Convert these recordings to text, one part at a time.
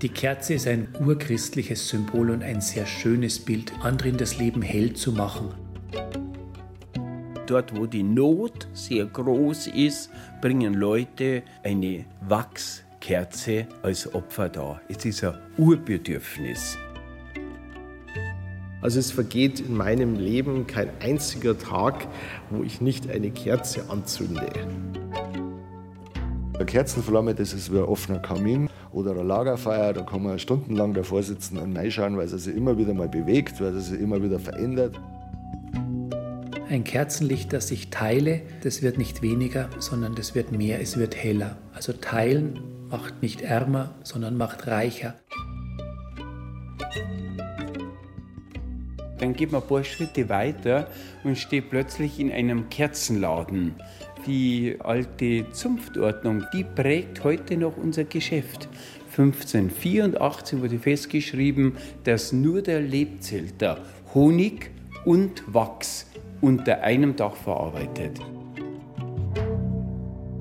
Die Kerze ist ein urchristliches Symbol und ein sehr schönes Bild, anderen das Leben hell zu machen. Dort, wo die Not sehr groß ist, bringen Leute eine Wachskerze als Opfer dar. Es ist ein Urbedürfnis. Also es vergeht in meinem Leben kein einziger Tag, wo ich nicht eine Kerze anzünde. Eine Kerzenflamme, das ist wie ein offener Kamin oder ein Lagerfeuer, da kann man stundenlang davor sitzen und reinschauen, weil es sich immer wieder mal bewegt, weil es sich immer wieder verändert. Ein Kerzenlicht, das ich teile, das wird nicht weniger, sondern das wird mehr, es wird heller. Also teilen macht nicht ärmer, sondern macht reicher. Dann geht man ein paar Schritte weiter und steht plötzlich in einem Kerzenladen. Die alte Zunftordnung, die prägt heute noch unser Geschäft. 1584 wurde festgeschrieben, dass nur der Lebzelter Honig und Wachs unter einem Dach verarbeitet.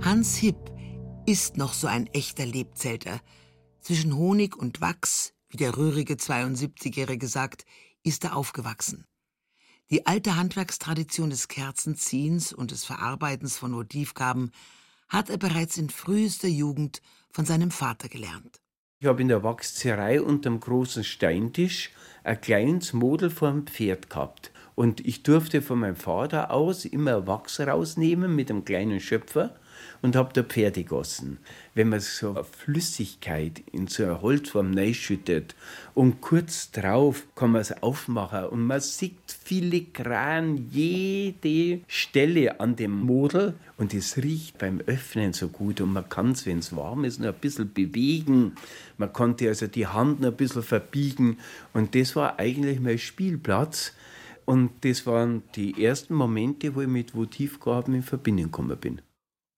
Hans Hipp ist noch so ein echter Lebzelter. Zwischen Honig und Wachs, wie der rührige 72-Jährige sagt, ist er aufgewachsen. Die alte Handwerkstradition des Kerzenziehens und des Verarbeitens von Motivgaben hat er bereits in frühester Jugend von seinem Vater gelernt. Ich habe in der Wachszerei unterm großen Steintisch ein kleines Model vom Pferd gehabt. Und ich durfte von meinem Vater aus immer Wachs rausnehmen mit einem kleinen Schöpfer und habe da Pferde gegossen. Wenn man so eine Flüssigkeit in so eine Holzform schüttet und kurz drauf kann man es aufmachen und man sieht filigran jede Stelle an dem Model und es riecht beim Öffnen so gut und man kann es, wenn es warm ist, noch ein bisschen bewegen. Man konnte also die Hand noch ein bisschen verbiegen und das war eigentlich mein Spielplatz und das waren die ersten Momente, wo ich mit Votivgaben in Verbindung gekommen bin.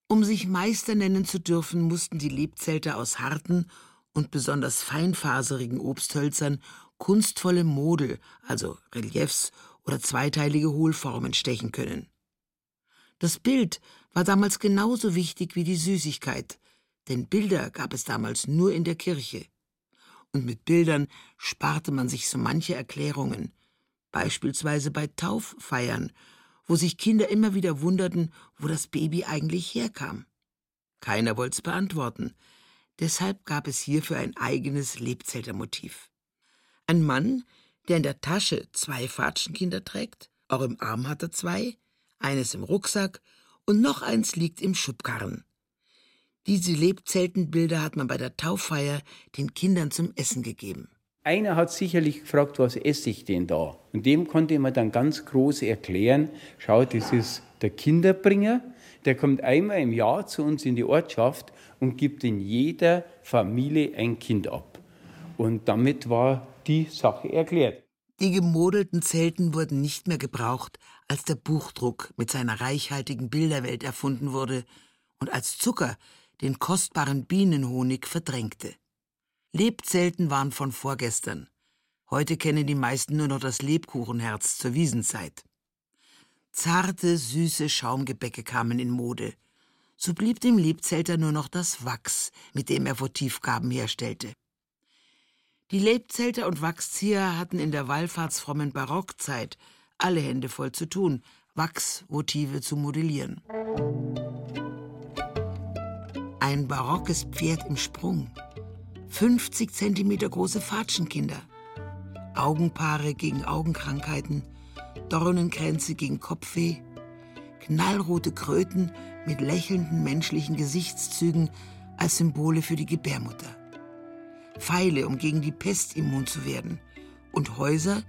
Um sich Meister nennen zu dürfen, mussten die Lebzelter aus harten und besonders feinfaserigen Obsthölzern kunstvolle Model, also Reliefs oder zweiteilige Hohlformen stechen können. Das Bild war damals genauso wichtig wie die Süßigkeit, denn Bilder gab es damals nur in der Kirche. Und mit Bildern sparte man sich so manche Erklärungen, beispielsweise bei Tauffeiern, wo sich Kinder immer wieder wunderten, wo das Baby eigentlich herkam. Keiner wollte es beantworten. Deshalb gab es hierfür ein eigenes Lebzeltermotiv. Ein Mann, der in der Tasche zwei Fatschenkinder trägt, auch im Arm hat er zwei, eines im Rucksack und noch eins liegt im Schubkarren. Diese Lebzeltenbilder hat man bei der Tauffeier den Kindern zum Essen gegeben. Einer hat sicherlich gefragt, was esse ich denn da? Und dem konnte man dann ganz groß erklären, schau, das ist der Kinderbringer, der kommt einmal im Jahr zu uns in die Ortschaft und gibt in jeder Familie ein Kind ab. Und damit war die Sache erklärt. Die gemodelten Zelten wurden nicht mehr gebraucht, als der Buchdruck mit seiner reichhaltigen Bilderwelt erfunden wurde und als Zucker den kostbaren Bienenhonig verdrängte. Lebzelten waren von vorgestern. Heute kennen die meisten nur noch das Lebkuchenherz zur Wiesenzeit. Zarte, süße Schaumgebäcke kamen in Mode. So blieb dem Lebzelter nur noch das Wachs, mit dem er Votivgaben herstellte. Die Lebzelter und Wachszieher hatten in der wallfahrtsfrommen Barockzeit alle Hände voll zu tun, Wachsvotive zu modellieren. Ein barockes Pferd im Sprung, 50 Zentimeter große Fatschenkinder, Augenpaare gegen Augenkrankheiten, Dornenkränze gegen Kopfweh, knallrote Kröten mit lächelnden menschlichen Gesichtszügen als Symbole für die Gebärmutter, Pfeile, um gegen die Pest immun zu werden, und Häuser,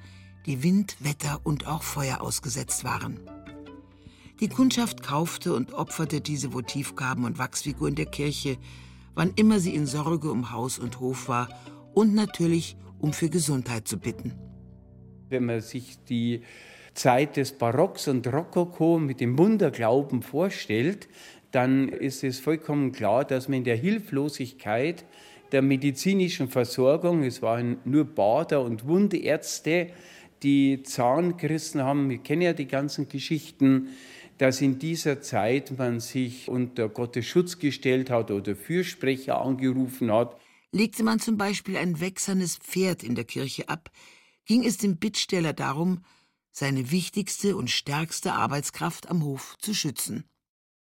die Wind, Wetter und auch Feuer ausgesetzt waren. Die Kundschaft kaufte und opferte diese Votivgaben und Wachsfiguren der Kirche wann immer sie in Sorge um Haus und Hof war und natürlich, um für Gesundheit zu bitten. Wenn man sich die Zeit des Barocks und Rokoko mit dem Wunderglauben vorstellt, dann ist es vollkommen klar, dass man in der Hilflosigkeit der medizinischen Versorgung, es waren nur Bader und Wundärzte, die Zahn gerissen haben, wir kennen ja die ganzen Geschichten, dass in dieser Zeit man sich unter Gottes Schutz gestellt hat oder Fürsprecher angerufen hat. Legte man zum Beispiel ein wächsernes Pferd in der Kirche ab, ging es dem Bittsteller darum, seine wichtigste und stärkste Arbeitskraft am Hof zu schützen.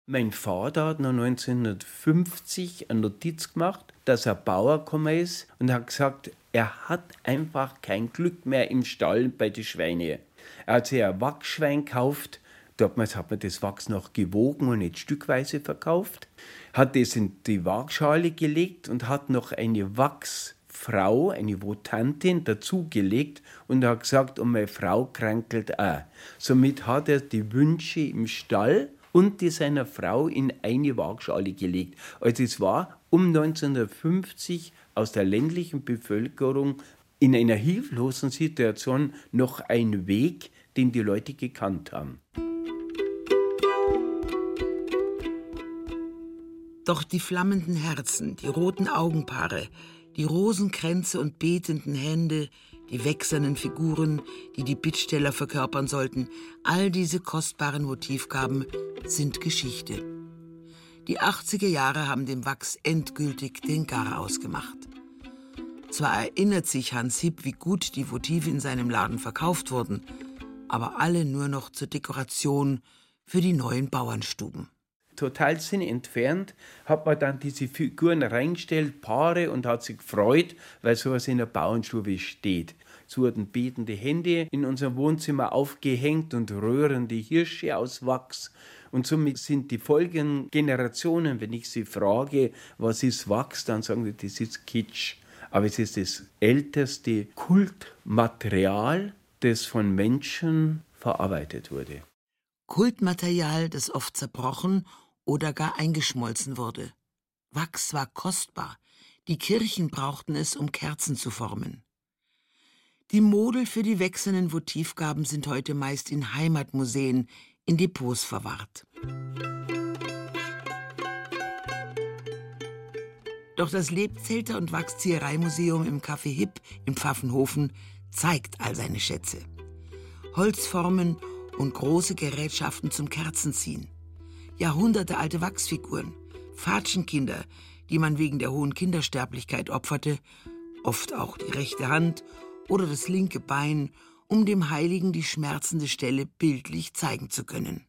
Mein Vater hat noch 1950 eine Notiz gemacht, dass er Bauer gekommen ist und hat gesagt, er hat einfach kein Glück mehr im Stall bei den Schweinen. Er hat sich ein Wachsschwein gekauft, damals hat man das Wachs noch gewogen und nicht stückweise verkauft, hat es in die Waagschale gelegt und hat noch eine Wachsfrau, eine Votantin dazugelegt und hat gesagt, und meine Frau krankelt auch. Somit hat er die Wünsche im Stall und die seiner Frau in eine Waagschale gelegt. Also es war um 1950 aus der ländlichen Bevölkerung in einer hilflosen Situation noch ein Weg, den die Leute gekannt haben. Doch die flammenden Herzen, die roten Augenpaare, die Rosenkränze und betenden Hände, die wächsernen Figuren, die die Bittsteller verkörpern sollten, all diese kostbaren Motivgaben sind Geschichte. Die 80er Jahre haben dem Wachs endgültig den Gar ausgemacht. Zwar erinnert sich Hans Hipp, wie gut die Votive in seinem Laden verkauft wurden, aber alle nur noch zur Dekoration für die neuen Bauernstuben total Sinn entfernt, hat man dann diese Figuren reingestellt, Paare, und hat sich gefreut, weil sowas in der Bauernstube steht. So wurden betende Hände in unserem Wohnzimmer aufgehängt und röhrende Hirsche aus Wachs. Und somit sind die folgenden Generationen, wenn ich sie frage, was ist Wachs, dann sagen sie, das ist Kitsch. Aber es ist das älteste Kultmaterial, das von Menschen verarbeitet wurde. Kultmaterial, das oft zerbrochen oder gar eingeschmolzen wurde. Wachs war kostbar, die Kirchen brauchten es, um Kerzen zu formen. Die Model für die wechselnden Votivgaben sind heute meist in Heimatmuseen, in Depots verwahrt. Doch das Lebzelter- und Wachsziehereimuseum im Café Hipp im Pfaffenhofen zeigt all seine Schätze. Holzformen und große Gerätschaften zum Kerzenziehen jahrhundertealte Wachsfiguren, Fatschenkinder, die man wegen der hohen Kindersterblichkeit opferte, oft auch die rechte Hand oder das linke Bein, um dem Heiligen die schmerzende Stelle bildlich zeigen zu können.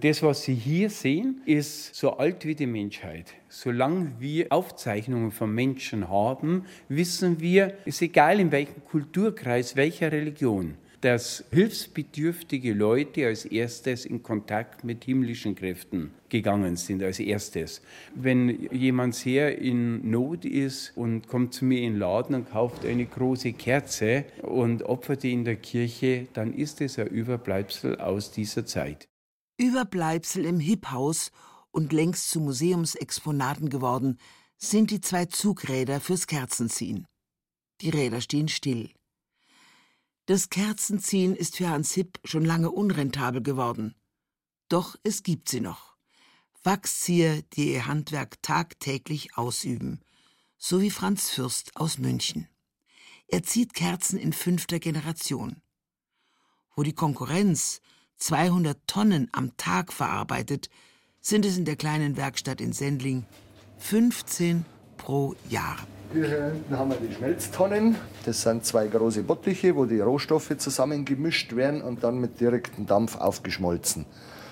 Das, was Sie hier sehen, ist so alt wie die Menschheit. Solange wir Aufzeichnungen von Menschen haben, wissen wir, ist egal in welchem Kulturkreis, welcher Religion, dass hilfsbedürftige Leute als erstes in Kontakt mit himmlischen Kräften gegangen sind, als erstes. Wenn jemand sehr in Not ist und kommt zu mir in den Laden und kauft eine große Kerze und opfert die in der Kirche, dann ist es ein Überbleibsel aus dieser Zeit. Überbleibsel im Hip-Haus und längst zu Museumsexponaten geworden, sind die zwei Zugräder fürs Kerzenziehen. Die Räder stehen still. Das Kerzenziehen ist für Hans Hipp schon lange unrentabel geworden. Doch es gibt sie noch. Wachszieher, die ihr Handwerk tagtäglich ausüben. So wie Franz Fürst aus München. Er zieht Kerzen in fünfter Generation. Wo die Konkurrenz 200 Tonnen am Tag verarbeitet, sind es in der kleinen Werkstatt in Sendling 15 pro Jahr. Hier hinten haben wir die Schmelztonnen. Das sind zwei große Bottiche, wo die Rohstoffe zusammengemischt werden und dann mit direktem Dampf aufgeschmolzen.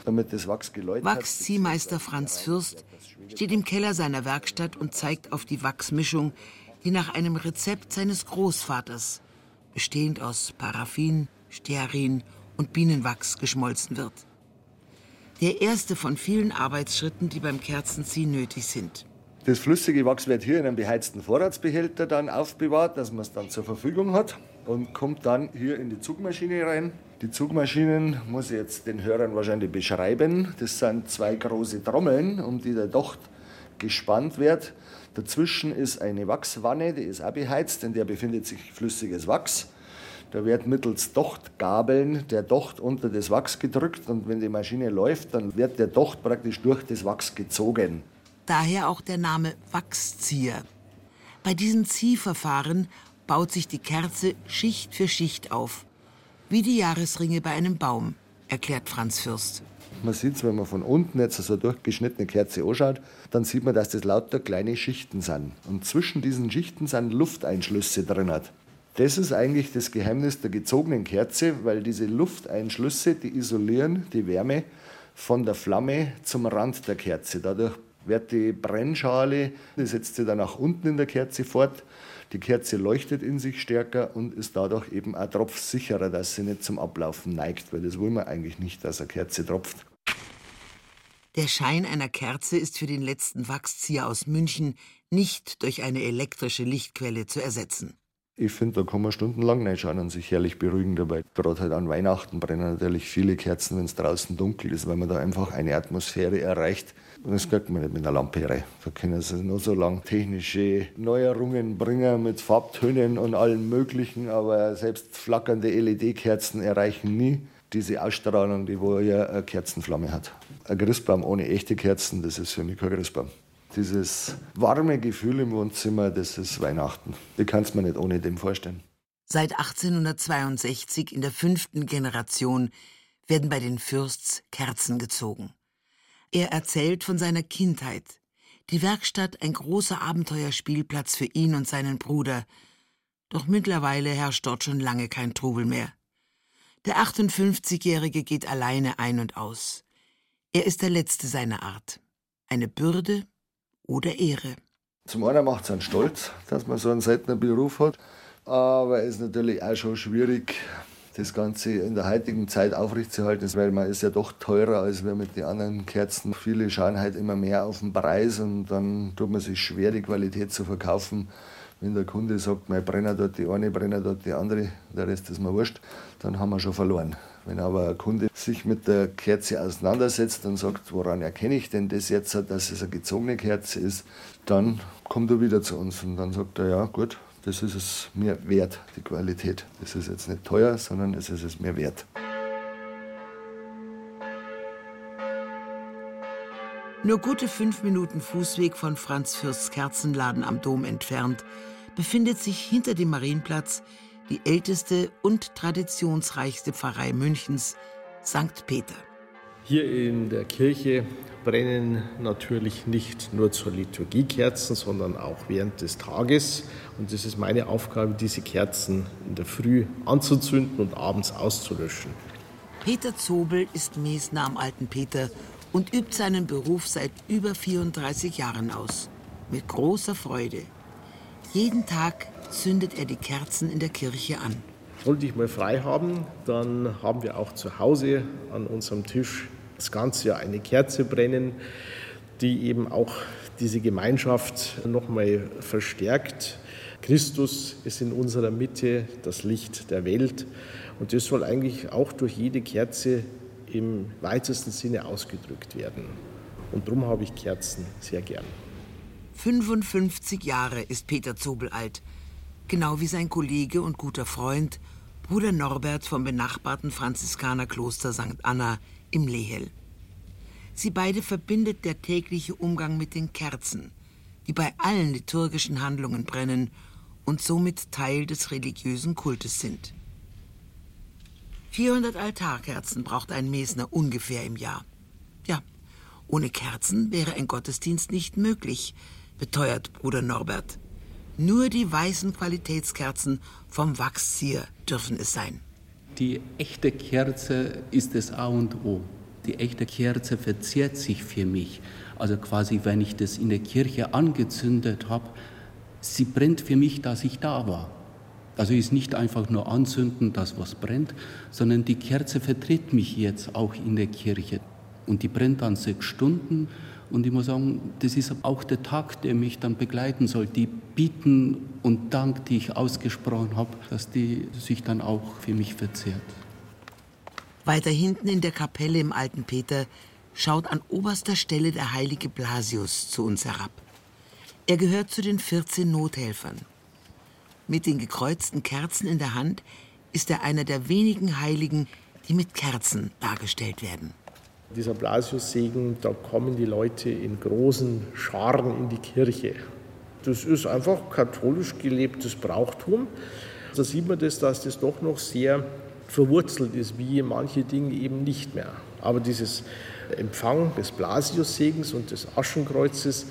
Damit das Wachs geläutert Wachsziehmeister Franz Fürst steht im Keller seiner Werkstatt und zeigt auf die Wachsmischung, die nach einem Rezept seines Großvaters, bestehend aus Paraffin, Stearin und Bienenwachs, geschmolzen wird. Der erste von vielen Arbeitsschritten, die beim Kerzenziehen nötig sind. Das flüssige Wachs wird hier in einem beheizten Vorratsbehälter dann aufbewahrt, dass man es dann zur Verfügung hat und kommt dann hier in die Zugmaschine rein. Die Zugmaschinen muss ich jetzt den Hörern wahrscheinlich beschreiben. Das sind zwei große Trommeln, um die der Docht gespannt wird. Dazwischen ist eine Wachswanne, die ist auch beheizt, in der befindet sich flüssiges Wachs. Da wird mittels Dochtgabeln der Docht unter das Wachs gedrückt und wenn die Maschine läuft, dann wird der Docht praktisch durch das Wachs gezogen. Daher auch der Name Wachszieher. Bei diesem Ziehverfahren baut sich die Kerze Schicht für Schicht auf, wie die Jahresringe bei einem Baum, erklärt Franz Fürst. Man sieht es, wenn man von unten jetzt so durchgeschnittene Kerze anschaut, dann sieht man, dass das lauter kleine Schichten sind. Und zwischen diesen Schichten sind Lufteinschlüsse drin. Das ist eigentlich das Geheimnis der gezogenen Kerze, weil diese Lufteinschlüsse, die isolieren die Wärme von der Flamme zum Rand der Kerze. Dadurch wird die Brennschale, die setzt sich dann nach unten in der Kerze fort. Die Kerze leuchtet in sich stärker und ist dadurch eben auch tropfsicherer, dass sie nicht zum Ablaufen neigt, weil das wollen wir eigentlich nicht, dass eine Kerze tropft. Der Schein einer Kerze ist für den letzten Wachszieher aus München nicht durch eine elektrische Lichtquelle zu ersetzen. Ich finde, da kann man stundenlang reinschauen und sich herrlich beruhigen dabei. Gerade halt an Weihnachten brennen natürlich viele Kerzen, wenn es draußen dunkel ist, weil man da einfach eine Atmosphäre erreicht. Und das kriegt man nicht mit einer Lampe rein. Da können sie nur so lange technische Neuerungen bringen mit Farbtönen und allem Möglichen, aber selbst flackernde LED-Kerzen erreichen nie diese Ausstrahlung, die wo ja eine Kerzenflamme hat. Ein Christbaum ohne echte Kerzen, das ist für mich kein Christbaum dieses warme Gefühl im Wohnzimmer, das ist Weihnachten. Ich kann es mir nicht ohne dem vorstellen. Seit 1862 in der fünften Generation werden bei den Fürsts Kerzen gezogen. Er erzählt von seiner Kindheit. Die Werkstatt ein großer Abenteuerspielplatz für ihn und seinen Bruder. Doch mittlerweile herrscht dort schon lange kein Trubel mehr. Der 58-Jährige geht alleine ein und aus. Er ist der Letzte seiner Art. Eine Bürde oder Ehre. Zum einen macht es einen stolz, dass man so einen seltenen Beruf hat, aber es ist natürlich auch schon schwierig, das Ganze in der heutigen Zeit aufrechtzuerhalten, weil man ist ja doch teurer als wir mit den anderen Kerzen. Viele schauen halt immer mehr auf den Preis und dann tut man sich schwer, die Qualität zu verkaufen. Wenn der Kunde sagt, mein Brenner dort die eine, Brenner dort die andere, der Rest ist mir wurscht, dann haben wir schon verloren. Wenn aber ein Kunde sich mit der Kerze auseinandersetzt und sagt, woran erkenne ich denn das jetzt, dass es eine gezogene Kerze ist, dann kommt er wieder zu uns und dann sagt er, ja gut, das ist es mir wert, die Qualität. Das ist jetzt nicht teuer, sondern es ist es mir wert. Nur gute fünf Minuten Fußweg von Franz Fürsts Kerzenladen am Dom entfernt befindet sich hinter dem Marienplatz die älteste und traditionsreichste Pfarrei Münchens, St. Peter. Hier in der Kirche brennen natürlich nicht nur zur Liturgie Kerzen, sondern auch während des Tages. Und es ist meine Aufgabe, diese Kerzen in der Früh anzuzünden und abends auszulöschen. Peter Zobel ist Mesner am Alten Peter und übt seinen Beruf seit über 34 Jahren aus. Mit großer Freude. Jeden Tag zündet er die Kerzen in der Kirche an. Sollte ich mal frei haben, dann haben wir auch zu Hause an unserem Tisch das ganze Jahr eine Kerze brennen, die eben auch diese Gemeinschaft nochmal verstärkt. Christus ist in unserer Mitte, das Licht der Welt. Und das soll eigentlich auch durch jede Kerze im weitesten Sinne ausgedrückt werden. Und darum habe ich Kerzen sehr gern. 55 Jahre ist Peter Zobel alt, genau wie sein Kollege und guter Freund, Bruder Norbert vom benachbarten Franziskanerkloster St. Anna im Lehel. Sie beide verbindet der tägliche Umgang mit den Kerzen, die bei allen liturgischen Handlungen brennen und somit Teil des religiösen Kultes sind. 400 Altarkerzen braucht ein Mesner ungefähr im Jahr. Ja, ohne Kerzen wäre ein Gottesdienst nicht möglich, beteuert Bruder Norbert. Nur die weißen Qualitätskerzen vom Wachszieher dürfen es sein. Die echte Kerze ist das A und O. Die echte Kerze verzehrt sich für mich. Also quasi, wenn ich das in der Kirche angezündet habe, sie brennt für mich, dass ich da war. Also ist nicht einfach nur anzünden, dass was brennt, sondern die Kerze vertritt mich jetzt auch in der Kirche. Und die brennt dann sechs Stunden und ich muss sagen, das ist auch der Tag, der mich dann begleiten soll. Die Bieten und Dank, die ich ausgesprochen habe, dass die sich dann auch für mich verzehrt. Weiter hinten in der Kapelle im Alten Peter schaut an oberster Stelle der heilige Blasius zu uns herab. Er gehört zu den 14 Nothelfern. Mit den gekreuzten Kerzen in der Hand ist er einer der wenigen Heiligen, die mit Kerzen dargestellt werden. Dieser Blasiussegen, da kommen die Leute in großen Scharen in die Kirche. Das ist einfach katholisch gelebtes Brauchtum. Da sieht man das, dass das doch noch sehr verwurzelt ist, wie manche Dinge eben nicht mehr. Aber dieses Empfang des Blasiussegens und des Aschenkreuzes,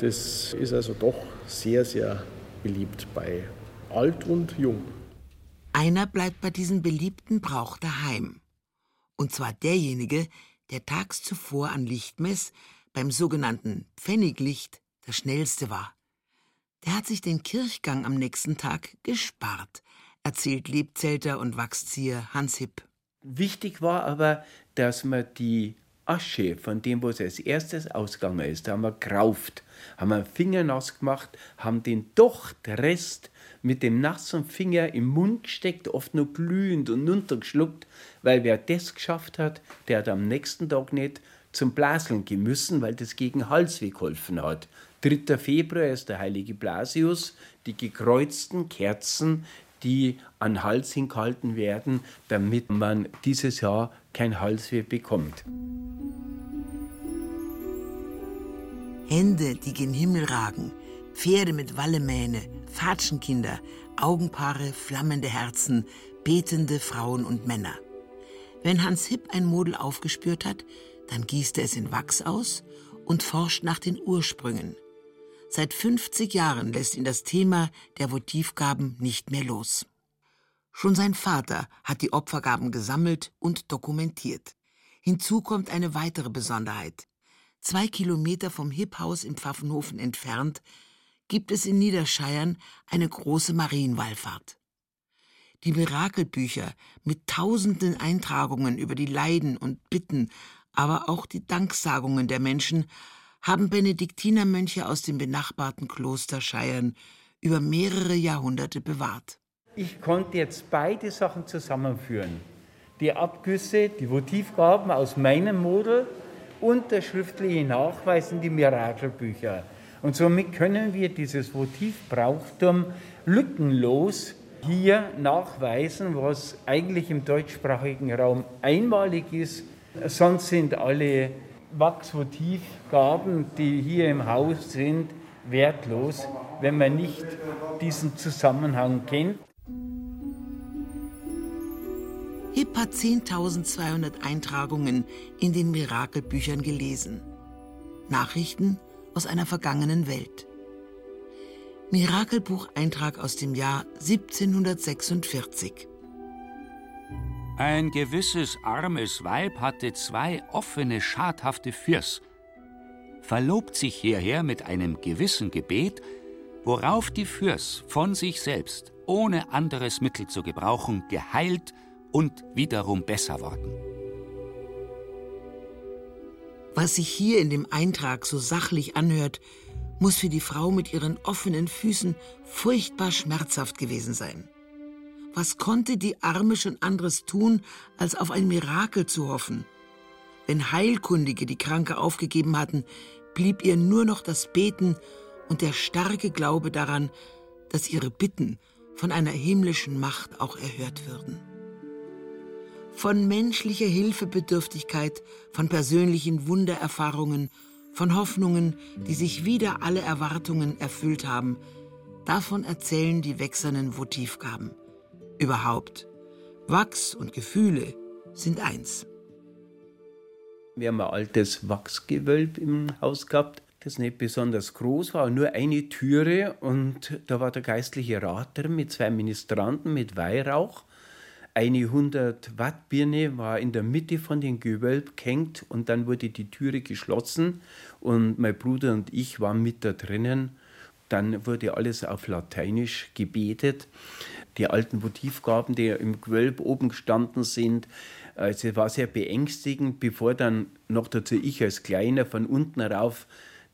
das ist also doch sehr, sehr beliebt bei alt und jung. Einer bleibt bei diesem beliebten Brauch daheim. Und zwar derjenige, der tags zuvor an Lichtmess beim sogenannten Pfenniglicht der schnellste war. Der hat sich den Kirchgang am nächsten Tag gespart, erzählt Lebzelter und Wachszieher Hans Hipp. Wichtig war aber, dass man die Asche von dem, was als erstes ausgegangen ist, da haben wir gerauft, haben wir Finger nass gemacht, haben den Dochtrest mit dem nassen Finger im Mund gesteckt, oft nur glühend und runtergeschluckt, weil wer das geschafft hat, der hat am nächsten Tag nicht zum Blaseln gemüssen, weil das gegen Halsweh geholfen hat. 3. Februar ist der heilige Blasius, die gekreuzten Kerzen, die an Hals hingehalten werden, damit man dieses Jahr kein Halsweh bekommt. Hände, die gen Himmel ragen, Pferde mit Wallemähne, Fatschenkinder, Augenpaare, flammende Herzen, betende Frauen und Männer. Wenn Hans Hipp ein Model aufgespürt hat, dann gießt er es in Wachs aus und forscht nach den Ursprüngen. Seit 50 Jahren lässt ihn das Thema der Votivgaben nicht mehr los. Schon sein Vater hat die Opfergaben gesammelt und dokumentiert. Hinzu kommt eine weitere Besonderheit. Zwei Kilometer vom Hipphaus im Pfaffenhofen entfernt gibt es in Niederscheiern eine große Marienwallfahrt. Die Mirakelbücher mit tausenden Eintragungen über die Leiden und Bitten, aber auch die Danksagungen der Menschen haben Benediktinermönche aus dem benachbarten Kloster Scheiern über mehrere Jahrhunderte bewahrt. Ich konnte jetzt beide Sachen zusammenführen. Die Abgüsse, die Votivgaben aus meinem Model und der schriftliche Nachweis in die Mirakelbücher. Und somit können wir dieses Votivbrauchtum lückenlos hier nachweisen, was eigentlich im deutschsprachigen Raum einmalig ist. Sonst sind alle Wachsvotivgaben, die hier im Haus sind, wertlos, wenn man nicht diesen Zusammenhang kennt. Hipp hat 10.200 Eintragungen in den Mirakelbüchern gelesen. Nachrichten aus einer vergangenen Welt. Mirakelbucheintrag aus dem Jahr 1746. Ein gewisses armes Weib hatte zwei offene, schadhafte Fürs, verlobt sich hierher mit einem gewissen Gebet, worauf die Fürs von sich selbst, ohne anderes Mittel zu gebrauchen, geheilt und wiederum besser worden. Was sich hier in dem Eintrag so sachlich anhört, muss für die Frau mit ihren offenen Füßen furchtbar schmerzhaft gewesen sein. Was konnte die Arme schon anderes tun, als auf ein Mirakel zu hoffen? Wenn Heilkundige die Kranke aufgegeben hatten, blieb ihr nur noch das Beten und der starke Glaube daran, dass ihre Bitten von einer himmlischen Macht auch erhört würden. Von menschlicher Hilfebedürftigkeit, von persönlichen Wundererfahrungen, von Hoffnungen, die sich wieder alle Erwartungen erfüllt haben, davon erzählen die wechselnden Votivgaben. Überhaupt, Wachs und Gefühle sind eins. Wir haben ein altes Wachsgewölb im Haus gehabt, das nicht besonders groß war, nur eine Türe und da war der geistliche Rat drin mit zwei Ministranten mit Weihrauch. Eine 100 Watt Birne war in der Mitte von dem Gewölb gehängt und dann wurde die Türe geschlossen und mein Bruder und ich waren mit da drinnen. Dann wurde alles auf Lateinisch gebetet die alten Votivgaben, die im Gewölb oben gestanden sind. Also es war sehr beängstigend, bevor dann noch dazu ich als Kleiner von unten rauf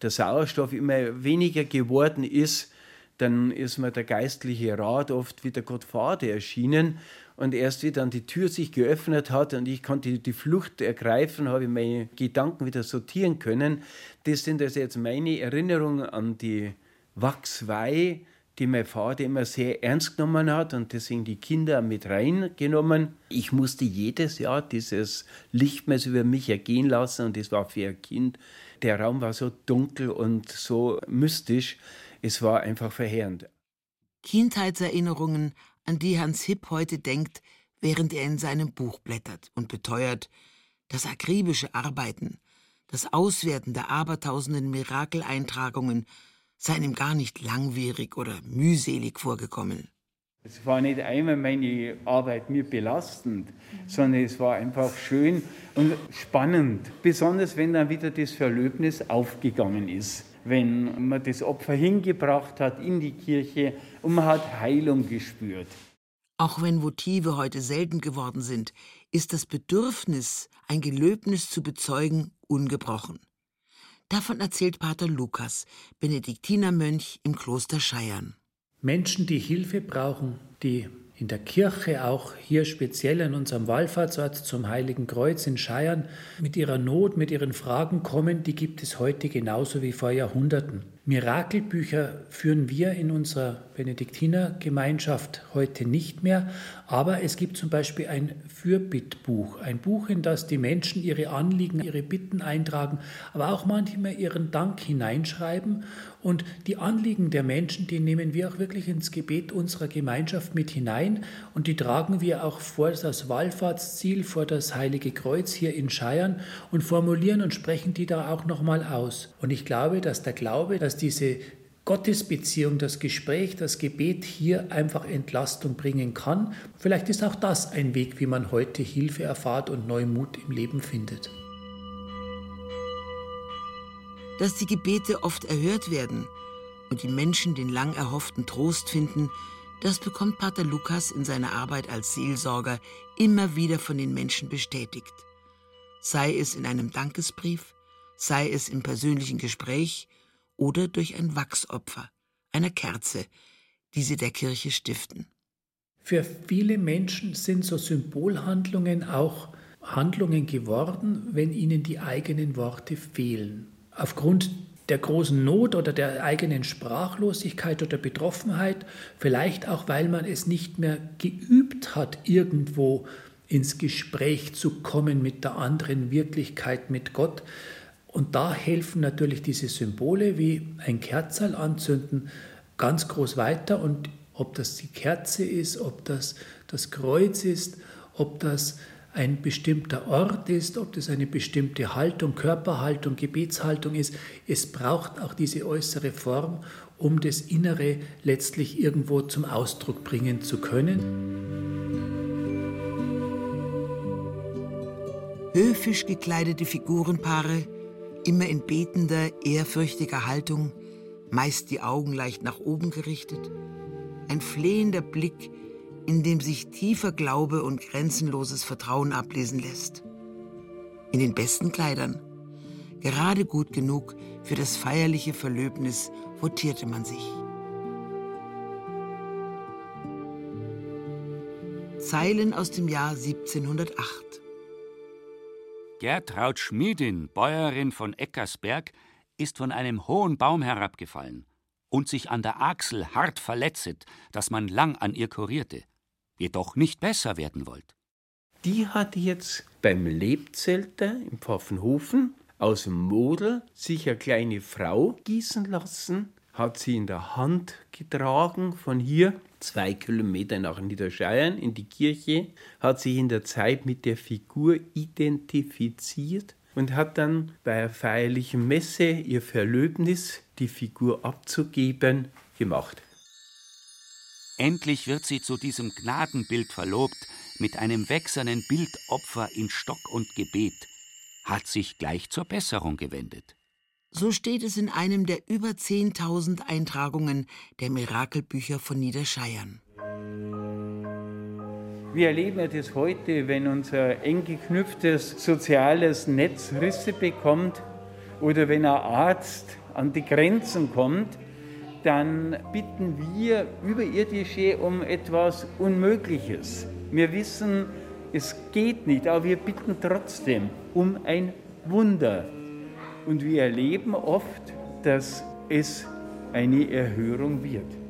der Sauerstoff immer weniger geworden ist, dann ist mir der geistliche Rat oft wie der Gottvater erschienen. Und erst wie dann die Tür sich geöffnet hat und ich konnte die Flucht ergreifen, habe ich meine Gedanken wieder sortieren können. Das sind also jetzt meine Erinnerungen an die Wachsweih, die mein Vater immer sehr ernst genommen hat und deswegen die Kinder mit reingenommen. Ich musste jedes Jahr dieses Lichtmess über mich ergehen lassen und das war für ein Kind. Der Raum war so dunkel und so mystisch. Es war einfach verheerend. Kindheitserinnerungen, an die Hans Hipp heute denkt, während er in seinem Buch blättert und beteuert, Das akribische Arbeiten, das Auswerten der abertausenden Mirakeleintragungen seien ihm gar nicht langwierig oder mühselig vorgekommen. Es war nicht einmal meine Arbeit mir belastend, sondern es war einfach schön und spannend. Besonders wenn dann wieder das Verlöbnis aufgegangen ist. Wenn man das Opfer hingebracht hat in die Kirche und man hat Heilung gespürt. Auch wenn Votive heute selten geworden sind, ist das Bedürfnis, ein Gelöbnis zu bezeugen, ungebrochen. Davon erzählt Pater Lukas, Benediktinermönch im Kloster Scheiern. Menschen, die Hilfe brauchen, die in der Kirche, auch hier speziell in unserem Wallfahrtsort zum Heiligen Kreuz in Scheiern, mit ihrer Not, mit ihren Fragen kommen, die gibt es heute genauso wie vor Jahrhunderten. Mirakelbücher führen wir in unserer Benediktinergemeinschaft heute nicht mehr, aber es gibt zum Beispiel ein Fürbittbuch, ein Buch, in das die Menschen ihre Anliegen, ihre Bitten eintragen, aber auch manchmal ihren Dank hineinschreiben. Und die Anliegen der Menschen, die nehmen wir auch wirklich ins Gebet unserer Gemeinschaft mit hinein und die tragen wir auch vor das Wallfahrtsziel, vor das Heilige Kreuz hier in Scheiern und formulieren und sprechen die da auch nochmal aus. Und ich glaube, dass der Glaube, dass diese Gottesbeziehung, das Gespräch, das Gebet hier einfach Entlastung bringen kann. Vielleicht ist auch das ein Weg, wie man heute Hilfe erfahrt und Neumut im Leben findet. Dass die Gebete oft erhört werden und die Menschen den lang erhofften Trost finden, das bekommt Pater Lukas in seiner Arbeit als Seelsorger immer wieder von den Menschen bestätigt. Sei es in einem Dankesbrief, sei es im persönlichen Gespräch oder durch ein Wachsopfer, einer Kerze, die sie der Kirche stiften. Für viele Menschen sind so Symbolhandlungen auch Handlungen geworden, wenn ihnen die eigenen Worte fehlen. Aufgrund der großen Not oder der eigenen Sprachlosigkeit oder Betroffenheit, vielleicht auch weil man es nicht mehr geübt hat, irgendwo ins Gespräch zu kommen mit der anderen Wirklichkeit, mit Gott, und da helfen natürlich diese Symbole wie ein Kerzal anzünden ganz groß weiter. Und ob das die Kerze ist, ob das das Kreuz ist, ob das ein bestimmter Ort ist, ob das eine bestimmte Haltung, Körperhaltung, Gebetshaltung ist. Es braucht auch diese äußere Form, um das Innere letztlich irgendwo zum Ausdruck bringen zu können. Höfisch gekleidete Figurenpaare immer in betender, ehrfürchtiger Haltung, meist die Augen leicht nach oben gerichtet, ein flehender Blick, in dem sich tiefer Glaube und grenzenloses Vertrauen ablesen lässt. In den besten Kleidern, gerade gut genug für das feierliche Verlöbnis, votierte man sich. Zeilen aus dem Jahr 1708. Gertraud Schmiedin, Bäuerin von Eckersberg, ist von einem hohen Baum herabgefallen und sich an der Achsel hart verletzet, dass man lang an ihr kurierte, jedoch nicht besser werden wollte. Die hat jetzt beim Lebzelter im Pfaffenhofen aus dem Model sich eine kleine Frau gießen lassen, hat sie in der Hand getragen von hier zwei Kilometer nach Niederscheiern in die Kirche, hat sich in der Zeit mit der Figur identifiziert und hat dann bei einer feierlichen Messe ihr Verlöbnis, die Figur abzugeben, gemacht. Endlich wird sie zu diesem Gnadenbild verlobt, mit einem wächsernen Bildopfer in Stock und Gebet, hat sich gleich zur Besserung gewendet. So steht es in einem der über 10.000 Eintragungen der Mirakelbücher von Niederscheiern. Wir erleben ja das heute, wenn unser eng geknüpftes soziales Netz Risse bekommt oder wenn ein Arzt an die Grenzen kommt, dann bitten wir Überirdische um etwas Unmögliches. Wir wissen, es geht nicht, aber wir bitten trotzdem um ein Wunder. Und wir erleben oft, dass es eine Erhörung wird.